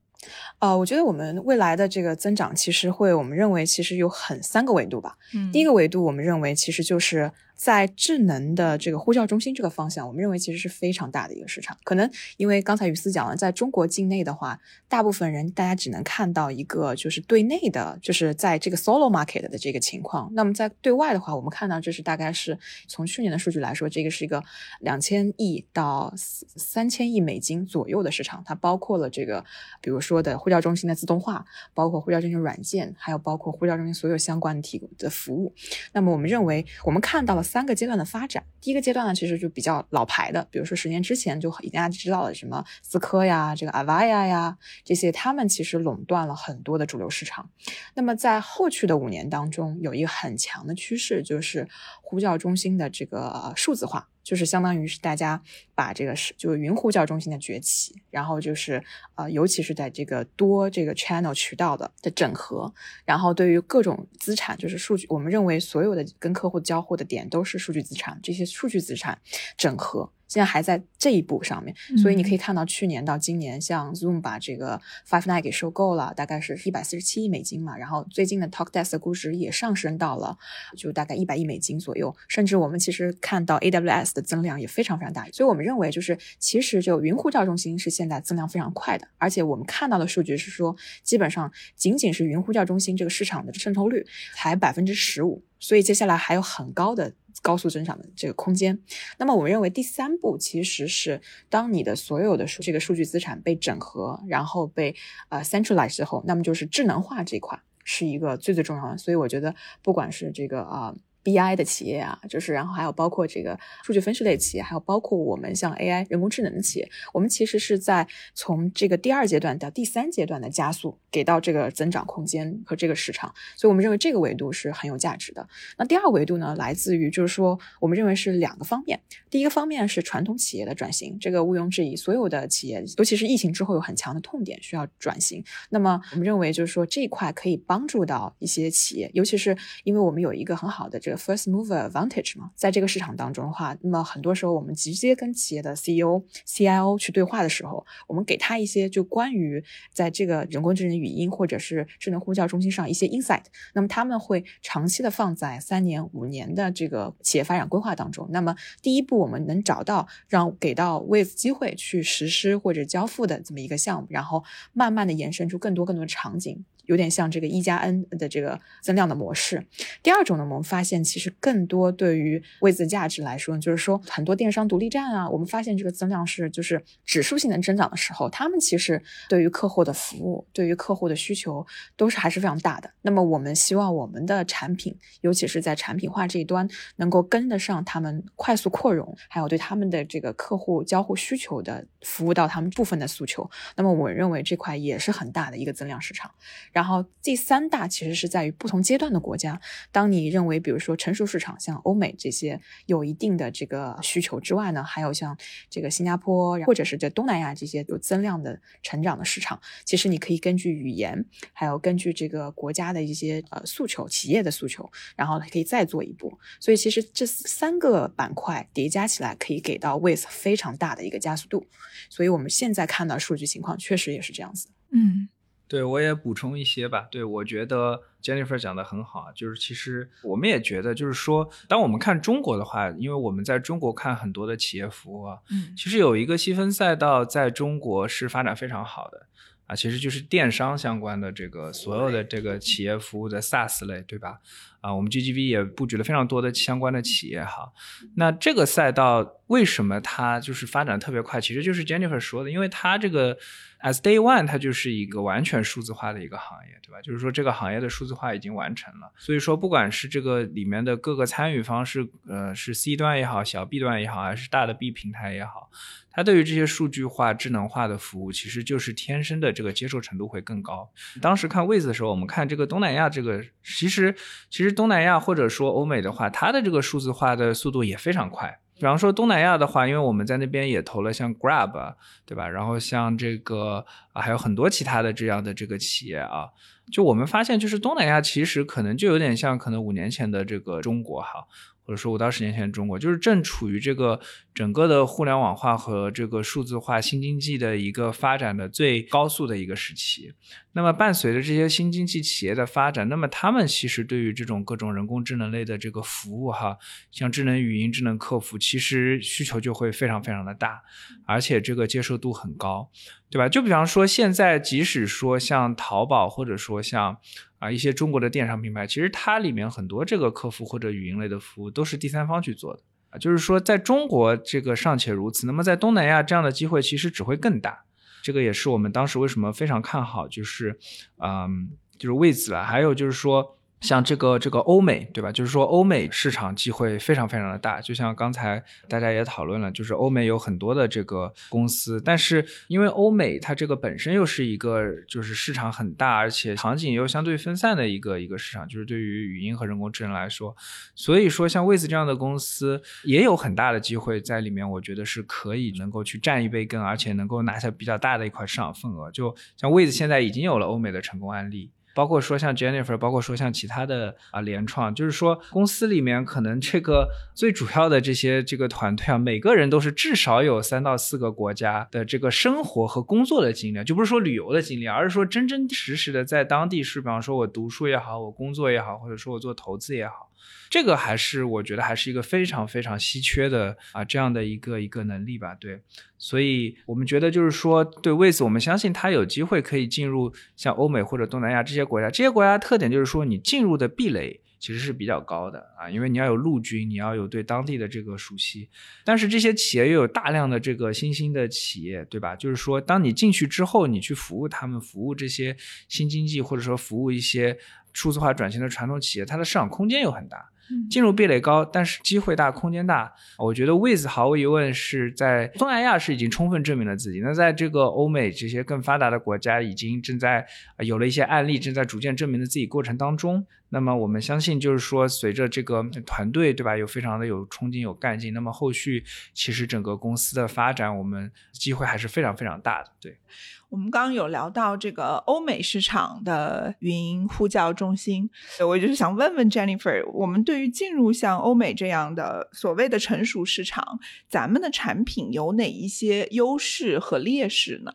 呃，我觉得我们未来的这个增长，其实会，我们认为其实有很三个维度吧。嗯，第一个维度，我们认为其实就是。在智能的这个呼叫中心这个方向，我们认为其实是非常大的一个市场。可能因为刚才于思讲了，在中国境内的话，大部分人大家只能看到一个就是对内的，就是在这个 solo market 的这个情况。那么在对外的话，我们看到这是大概是从去年的数据来说，这个是一个两千亿到三千亿美金左右的市场。它包括了这个，比如说的呼叫中心的自动化，包括呼叫中心软件，还有包括呼叫中心所有相关的提供的服务。那么我们认为，我们看到了。三个阶段的发展，第一个阶段呢，其实就比较老牌的，比如说十年之前就已经大家知道了什么思科呀、这个 Avaya 呀这些，他们其实垄断了很多的主流市场。那么在后续的五年当中，有一个很强的趋势，就是。呼叫中心的这个数字化。就是相当于是大家把这个是就是云呼叫中心的崛起，然后就是呃，尤其是在这个多这个 channel 渠道的的整合，然后对于各种资产，就是数据，我们认为所有的跟客户交互的点都是数据资产，这些数据资产整合。现在还在这一步上面，所以你可以看到去年到今年，像 Zoom 把这个 Five Nine 给收购了，大概是一百四十七亿美金嘛。然后最近的 Talkdesk 的估值也上升到了就大概一百亿美金左右，甚至我们其实看到 AWS 的增量也非常非常大。所以我们认为就是其实就云呼叫中心是现在增量非常快的，而且我们看到的数据是说，基本上仅仅是云呼叫中心这个市场的渗透率才百分之十五，所以接下来还有很高的。高速增长的这个空间，那么我们认为第三步其实是当你的所有的数这个数据资产被整合，然后被呃 centralize 之后，那么就是智能化这一块是一个最最重要的。所以我觉得不管是这个啊。BI 的企业啊，就是然后还有包括这个数据分析类企业，还有包括我们像 AI 人工智能的企业，我们其实是在从这个第二阶段到第三阶段的加速，给到这个增长空间和这个市场，所以我们认为这个维度是很有价值的。那第二维度呢，来自于就是说，我们认为是两个方面，第一个方面是传统企业的转型，这个毋庸置疑，所有的企业，尤其是疫情之后有很强的痛点需要转型。那么我们认为就是说这一块可以帮助到一些企业，尤其是因为我们有一个很好的这个。First mover advantage 嘛，在这个市场当中的话，那么很多时候我们直接跟企业的 CEO、CIO 去对话的时候，我们给他一些就关于在这个人工智能语音或者是智能呼叫中心上一些 insight，那么他们会长期的放在三年、五年的这个企业发展规划当中。那么第一步，我们能找到让给到 with 机会去实施或者交付的这么一个项目，然后慢慢的延伸出更多更多的场景。有点像这个一加 N 的这个增量的模式。第二种呢，我们发现其实更多对于位子价值来说，就是说很多电商独立站啊，我们发现这个增量是就是指数性的增长的时候，他们其实对于客户的服务、对于客户的需求都是还是非常大的。那么我们希望我们的产品，尤其是在产品化这一端，能够跟得上他们快速扩容，还有对他们的这个客户交互需求的服务到他们部分的诉求。那么我认为这块也是很大的一个增量市场。然后第三大其实是在于不同阶段的国家。当你认为，比如说成熟市场像欧美这些有一定的这个需求之外呢，还有像这个新加坡或者是这东南亚这些有增量的成长的市场，其实你可以根据语言，还有根据这个国家的一些呃诉求、企业的诉求，然后可以再做一步。所以其实这三个板块叠加起来，可以给到 with 非常大的一个加速度。所以我们现在看到数据情况，确实也是这样子。嗯。对，我也补充一些吧。对，我觉得 Jennifer 讲的很好，就是其实我们也觉得，就是说，当我们看中国的话，因为我们在中国看很多的企业服务啊，嗯，其实有一个细分赛道在中国是发展非常好的啊，其实就是电商相关的这个所有的这个企业服务的 SaaS 类，对吧？啊，我们 GGV 也布局了非常多的相关的企业哈。那这个赛道为什么它就是发展特别快？其实就是 Jennifer 说的，因为它这个。As day one，它就是一个完全数字化的一个行业，对吧？就是说这个行业的数字化已经完成了。所以说，不管是这个里面的各个参与方是呃是 C 端也好，小 B 端也好，还是大的 B 平台也好，它对于这些数据化、智能化的服务，其实就是天生的这个接受程度会更高。当时看 Wiz 的时候，我们看这个东南亚这个，其实其实东南亚或者说欧美的话，它的这个数字化的速度也非常快。比方说东南亚的话，因为我们在那边也投了像 Grab，对吧？然后像这个啊，还有很多其他的这样的这个企业啊，就我们发现，就是东南亚其实可能就有点像可能五年前的这个中国哈。或者说五到十年前的中国，就是正处于这个整个的互联网化和这个数字化新经济的一个发展的最高速的一个时期。那么伴随着这些新经济企业的发展，那么他们其实对于这种各种人工智能类的这个服务，哈，像智能语音、智能客服，其实需求就会非常非常的大，而且这个接受度很高，对吧？就比方说现在，即使说像淘宝，或者说像。啊，一些中国的电商品牌，其实它里面很多这个客服或者语音类的服务都是第三方去做的啊。就是说，在中国这个尚且如此，那么在东南亚这样的机会其实只会更大。这个也是我们当时为什么非常看好，就是，嗯，就是为此了。还有就是说，像这个这个欧美，对吧？就是说欧美市场机会非常非常的大，就像刚才大家也讨论了，就是欧美有很多的这个公司，但是因为欧美它这个本身又是一个就是市场很大，而且场景又相对分散的一个一个市场，就是对于语音和人工智能来说，所以说像 With 这样的公司也有很大的机会在里面，我觉得是可以能够去占一杯羹，而且能够拿下比较大的一块市场份额。就像 With 现在已经有了欧美的成功案例。包括说像 Jennifer，包括说像其他的啊联创，就是说公司里面可能这个最主要的这些这个团队啊，每个人都是至少有三到四个国家的这个生活和工作的经历，就不是说旅游的经历，而是说真真实实的在当地是，比方说我读书也好，我工作也好，或者说我做投资也好。这个还是我觉得还是一个非常非常稀缺的啊这样的一个一个能力吧，对，所以我们觉得就是说对 w i z 我们相信它有机会可以进入像欧美或者东南亚这些国家，这些国家特点就是说你进入的壁垒其实是比较高的啊，因为你要有陆军，你要有对当地的这个熟悉，但是这些企业又有大量的这个新兴的企业，对吧？就是说当你进去之后，你去服务他们，服务这些新经济或者说服务一些数字化转型的传统企业，它的市场空间又很大。进入壁垒高，但是机会大，空间大。我觉得 With 毫无疑问是在东南亚是已经充分证明了自己。那在这个欧美这些更发达的国家，已经正在有了一些案例，正在逐渐证明了自己过程当中。那么我们相信，就是说随着这个团队，对吧，有非常的有冲劲、有干劲。那么后续其实整个公司的发展，我们机会还是非常非常大的。对。我们刚刚有聊到这个欧美市场的语音呼叫中心，我就是想问问 Jennifer，我们对于进入像欧美这样的所谓的成熟市场，咱们的产品有哪一些优势和劣势呢？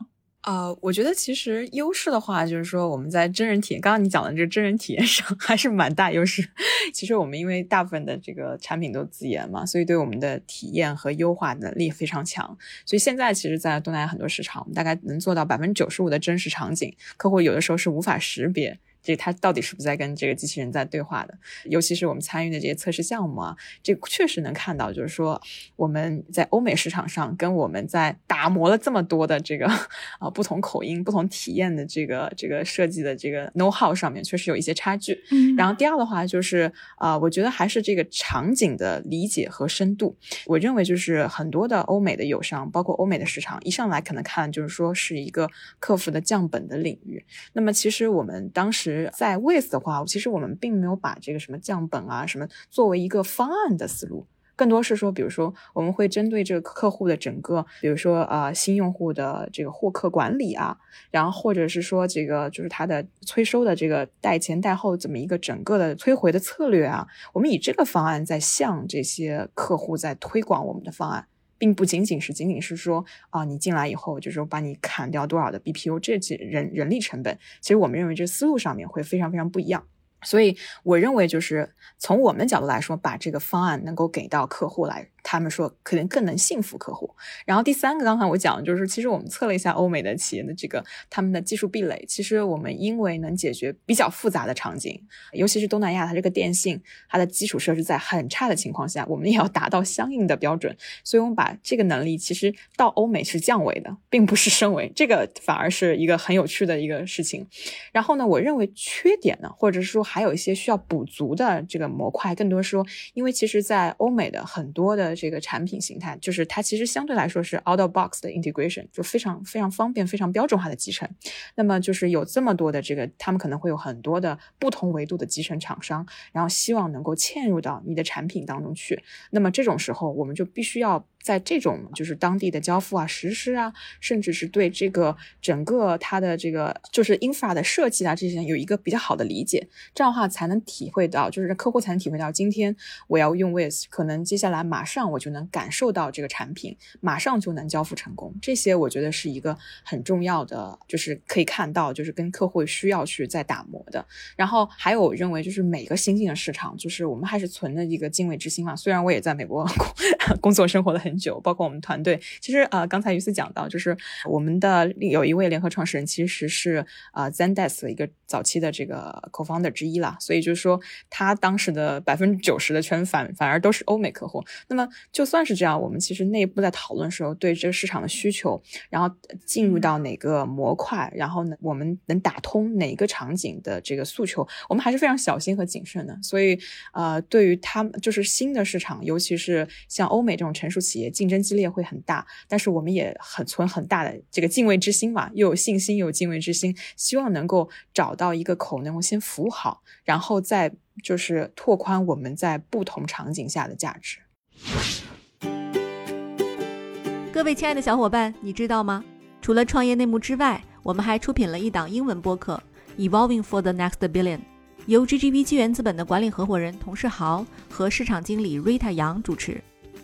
呃，我觉得其实优势的话，就是说我们在真人体验，刚刚你讲的这个真人体验上还是蛮大优势。其实我们因为大部分的这个产品都自研嘛，所以对我们的体验和优化能力非常强。所以现在其实，在东南亚很多市场，我们大概能做到百分之九十五的真实场景，客户有的时候是无法识别。这它到底是不是在跟这个机器人在对话的？尤其是我们参与的这些测试项目啊，这确实能看到，就是说我们在欧美市场上跟我们在打磨了这么多的这个啊不同口音、不同体验的这个这个设计的这个 know how 上面，确实有一些差距。嗯，然后第二的话就是啊，我觉得还是这个场景的理解和深度。我认为就是很多的欧美的友商，包括欧美的市场，一上来可能看就是说是一个客服的降本的领域。那么其实我们当时。在 With 的话，其实我们并没有把这个什么降本啊什么作为一个方案的思路，更多是说，比如说我们会针对这个客户的整个，比如说啊新用户的这个获客管理啊，然后或者是说这个就是他的催收的这个贷前贷后这么一个整个的催回的策略啊，我们以这个方案在向这些客户在推广我们的方案。并不仅仅是仅仅是说啊，你进来以后就是说把你砍掉多少的 BPO 这几人人力成本，其实我们认为这思路上面会非常非常不一样。所以我认为就是从我们角度来说，把这个方案能够给到客户来。他们说可能更能信服客户。然后第三个，刚才我讲的就是，其实我们测了一下欧美的企业的这个他们的技术壁垒。其实我们因为能解决比较复杂的场景，尤其是东南亚，它这个电信它的基础设施在很差的情况下，我们也要达到相应的标准。所以我们把这个能力其实到欧美是降维的，并不是升维。这个反而是一个很有趣的一个事情。然后呢，我认为缺点呢，或者是说还有一些需要补足的这个模块，更多说，因为其实在欧美的很多的。这个产品形态就是它其实相对来说是 out of box 的 integration，就非常非常方便、非常标准化的集成。那么就是有这么多的这个，他们可能会有很多的不同维度的集成厂商，然后希望能够嵌入到你的产品当中去。那么这种时候，我们就必须要。在这种就是当地的交付啊、实施啊，甚至是对这个整个它的这个就是 infra 的设计啊这些有一个比较好的理解，这样的话才能体会到，就是客户才能体会到，今天我要用 with，可能接下来马上我就能感受到这个产品，马上就能交付成功。这些我觉得是一个很重要的，就是可以看到，就是跟客户需要去再打磨的。然后还有我认为就是每个新兴的市场，就是我们还是存着一个敬畏之心嘛。虽然我也在美国 工作生活的很。包括我们团队。其实啊，刚才于思讲到，就是我们的有一位联合创始人，其实是啊 Zendesk 的一个早期的这个 co-founder 之一啦。所以就是说，他当时的百分之九十的圈反反而都是欧美客户。那么就算是这样，我们其实内部在讨论时候，对这个市场的需求，然后进入到哪个模块，然后呢，我们能打通哪个场景的这个诉求，我们还是非常小心和谨慎的。所以呃，对于他们就是新的市场，尤其是像欧美这种成熟企业，竞争激烈会很大。但是我们也很存很大的这个敬畏之心嘛，又有信心，又有敬畏之心，希望能够找到一个口，能够先服务好，然后再就是拓宽我们在不同场景下的价值。各位亲爱的小伙伴，你知道吗？除了创业内幕之外，我们还出品了一档英文播客《Evolving for the Next Billion》，由 GGV 纪元资本的管理合伙人童世豪和市场经理 Rita 杨主持。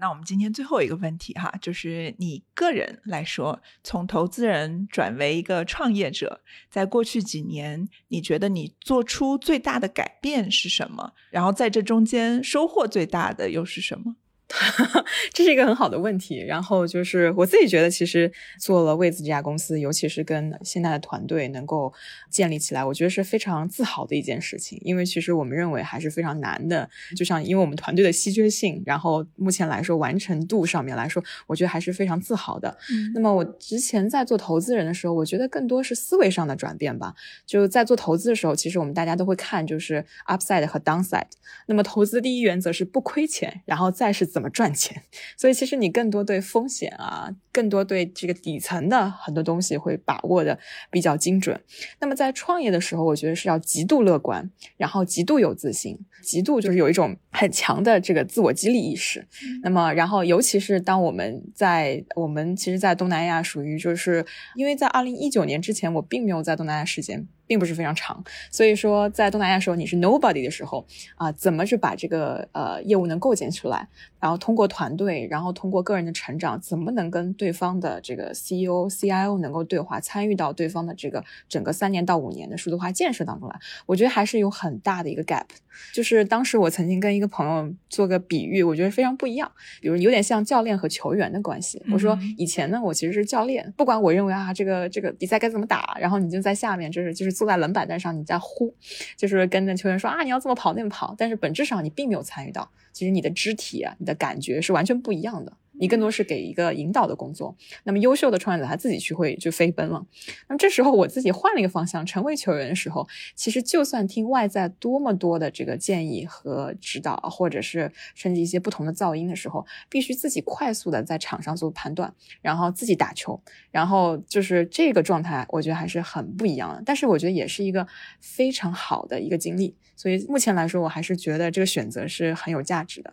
那我们今天最后一个问题哈，就是你个人来说，从投资人转为一个创业者，在过去几年，你觉得你做出最大的改变是什么？然后在这中间收获最大的又是什么？这是一个很好的问题。然后就是我自己觉得，其实做了位子这家公司，尤其是跟现在的团队能够建立起来，我觉得是非常自豪的一件事情。因为其实我们认为还是非常难的。就像因为我们团队的稀缺性，然后目前来说完成度上面来说，我觉得还是非常自豪的。那么我之前在做投资人的时候，我觉得更多是思维上的转变吧。就在做投资的时候，其实我们大家都会看就是 upside 和 downside。那么投资第一原则是不亏钱，然后再是怎。怎么赚钱？所以其实你更多对风险啊，更多对这个底层的很多东西会把握的比较精准。那么在创业的时候，我觉得是要极度乐观，然后极度有自信，极度就是有一种很强的这个自我激励意识。那么，然后尤其是当我们在我们其实，在东南亚属于就是因为在二零一九年之前，我并没有在东南亚时间。并不是非常长，所以说在东南亚时候你是 nobody 的时候啊，怎么去把这个呃业务能构建出来，然后通过团队，然后通过个人的成长，怎么能跟对方的这个 CEO、CIO 能够对话，参与到对方的这个整个三年到五年的数字化建设当中来？我觉得还是有很大的一个 gap。就是当时我曾经跟一个朋友做个比喻，我觉得非常不一样，比如有点像教练和球员的关系。我说以前呢，我其实是教练，不管我认为啊这个这个比赛该怎么打，然后你就在下面，就是就是。坐在冷板凳上，你在呼，就是跟着球员说啊，你要这么跑那么跑，但是本质上你并没有参与到，其实你的肢体啊，你的感觉是完全不一样的。你更多是给一个引导的工作，那么优秀的创业者他自己去会就飞奔了。那么这时候我自己换了一个方向，成为球员的时候，其实就算听外在多么多的这个建议和指导，或者是甚至一些不同的噪音的时候，必须自己快速的在场上做判断，然后自己打球，然后就是这个状态，我觉得还是很不一样的。但是我觉得也是一个非常好的一个经历，所以目前来说，我还是觉得这个选择是很有价值的。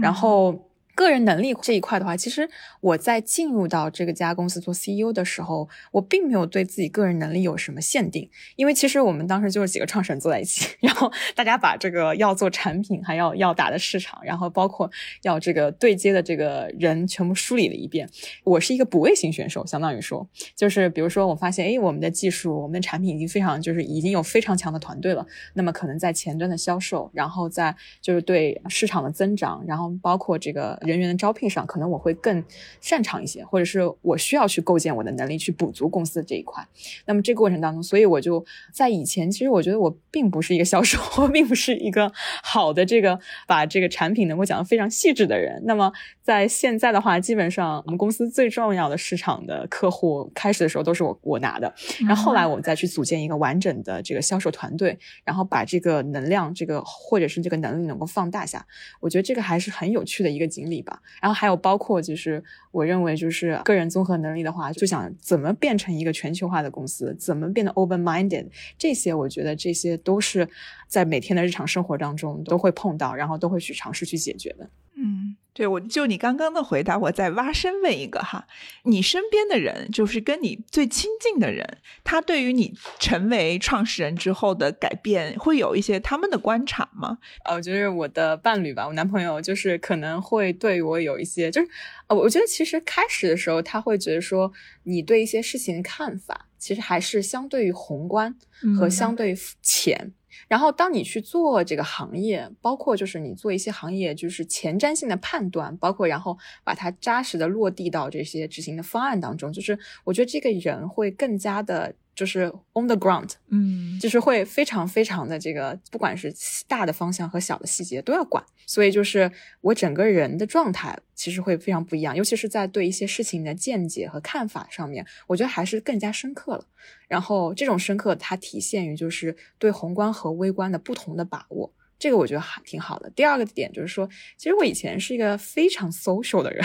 然后。个人能力这一块的话，其实我在进入到这个家公司做 CEO 的时候，我并没有对自己个人能力有什么限定，因为其实我们当时就是几个创始人坐在一起，然后大家把这个要做产品，还要要打的市场，然后包括要这个对接的这个人全部梳理了一遍。我是一个补位型选手，相当于说，就是比如说我发现，哎，我们的技术、我们的产品已经非常，就是已经有非常强的团队了，那么可能在前端的销售，然后在就是对市场的增长，然后包括这个。人员的招聘上，可能我会更擅长一些，或者是我需要去构建我的能力去补足公司的这一块。那么这个过程当中，所以我就在以前，其实我觉得我并不是一个销售，我并不是一个好的这个把这个产品能够讲得非常细致的人。那么在现在的话，基本上我们公司最重要的市场的客户，开始的时候都是我我拿的，然后后来我再去组建一个完整的这个销售团队，然后把这个能量，这个或者是这个能力能够放大下。我觉得这个还是很有趣的一个经历。然后还有包括就是我认为就是个人综合能力的话，就想怎么变成一个全球化的公司，怎么变得 open minded，这些我觉得这些都是在每天的日常生活当中都会碰到，然后都会去尝试去解决的。嗯。对，我就你刚刚的回答，我再挖深问一个哈，你身边的人，就是跟你最亲近的人，他对于你成为创始人之后的改变，会有一些他们的观察吗？呃，我觉得我的伴侣吧，我男朋友就是可能会对我有一些，就是呃，我觉得其实开始的时候他会觉得说，你对一些事情的看法，其实还是相对于宏观和相对浅。然后，当你去做这个行业，包括就是你做一些行业就是前瞻性的判断，包括然后把它扎实的落地到这些执行的方案当中，就是我觉得这个人会更加的。就是 on the ground，嗯，就是会非常非常的这个，不管是大的方向和小的细节都要管，所以就是我整个人的状态其实会非常不一样，尤其是在对一些事情的见解和看法上面，我觉得还是更加深刻了。然后这种深刻，它体现于就是对宏观和微观的不同的把握。这个我觉得还挺好的。第二个点就是说，其实我以前是一个非常 social 的人，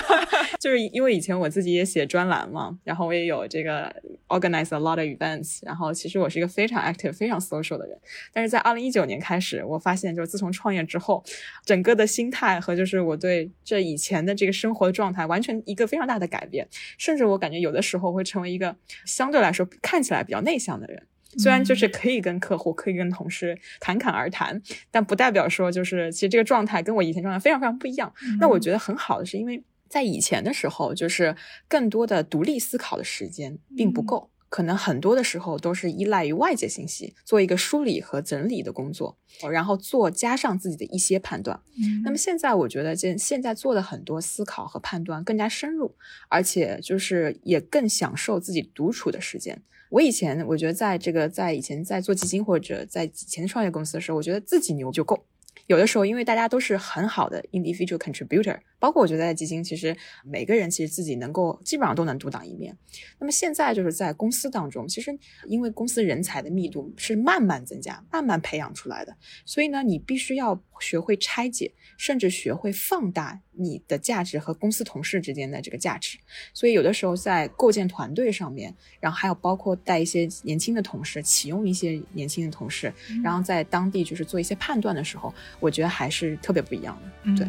就是因为以前我自己也写专栏嘛，然后我也有这个 organize a lot of events，然后其实我是一个非常 active、非常 social 的人。但是在二零一九年开始，我发现就是自从创业之后，整个的心态和就是我对这以前的这个生活的状态，完全一个非常大的改变。甚至我感觉有的时候会成为一个相对来说看起来比较内向的人。虽然就是可以跟客户、可以跟同事侃侃而谈，但不代表说就是其实这个状态跟我以前状态非常非常不一样。那我觉得很好的是，因为在以前的时候，就是更多的独立思考的时间并不够，可能很多的时候都是依赖于外界信息做一个梳理和整理的工作，然后做加上自己的一些判断。那么现在我觉得，现现在做的很多思考和判断更加深入，而且就是也更享受自己独处的时间。我以前我觉得，在这个在以前在做基金或者在以前创业公司的时候，我觉得自己牛就够。有的时候，因为大家都是很好的 individual contributor，包括我觉得在基金，其实每个人其实自己能够基本上都能独当一面。那么现在就是在公司当中，其实因为公司人才的密度是慢慢增加、慢慢培养出来的，所以呢，你必须要学会拆解，甚至学会放大你的价值和公司同事之间的这个价值。所以有的时候在构建团队上面，然后还有包括带一些年轻的同事，启用一些年轻的同事，然后在当地就是做一些判断的时候。我觉得还是特别不一样的。对，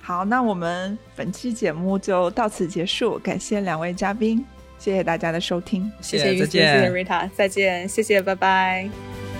好，那我们本期节目就到此结束，感谢两位嘉宾，谢谢大家的收听，谢谢谢谢谢 Rita，再见，谢谢，拜拜。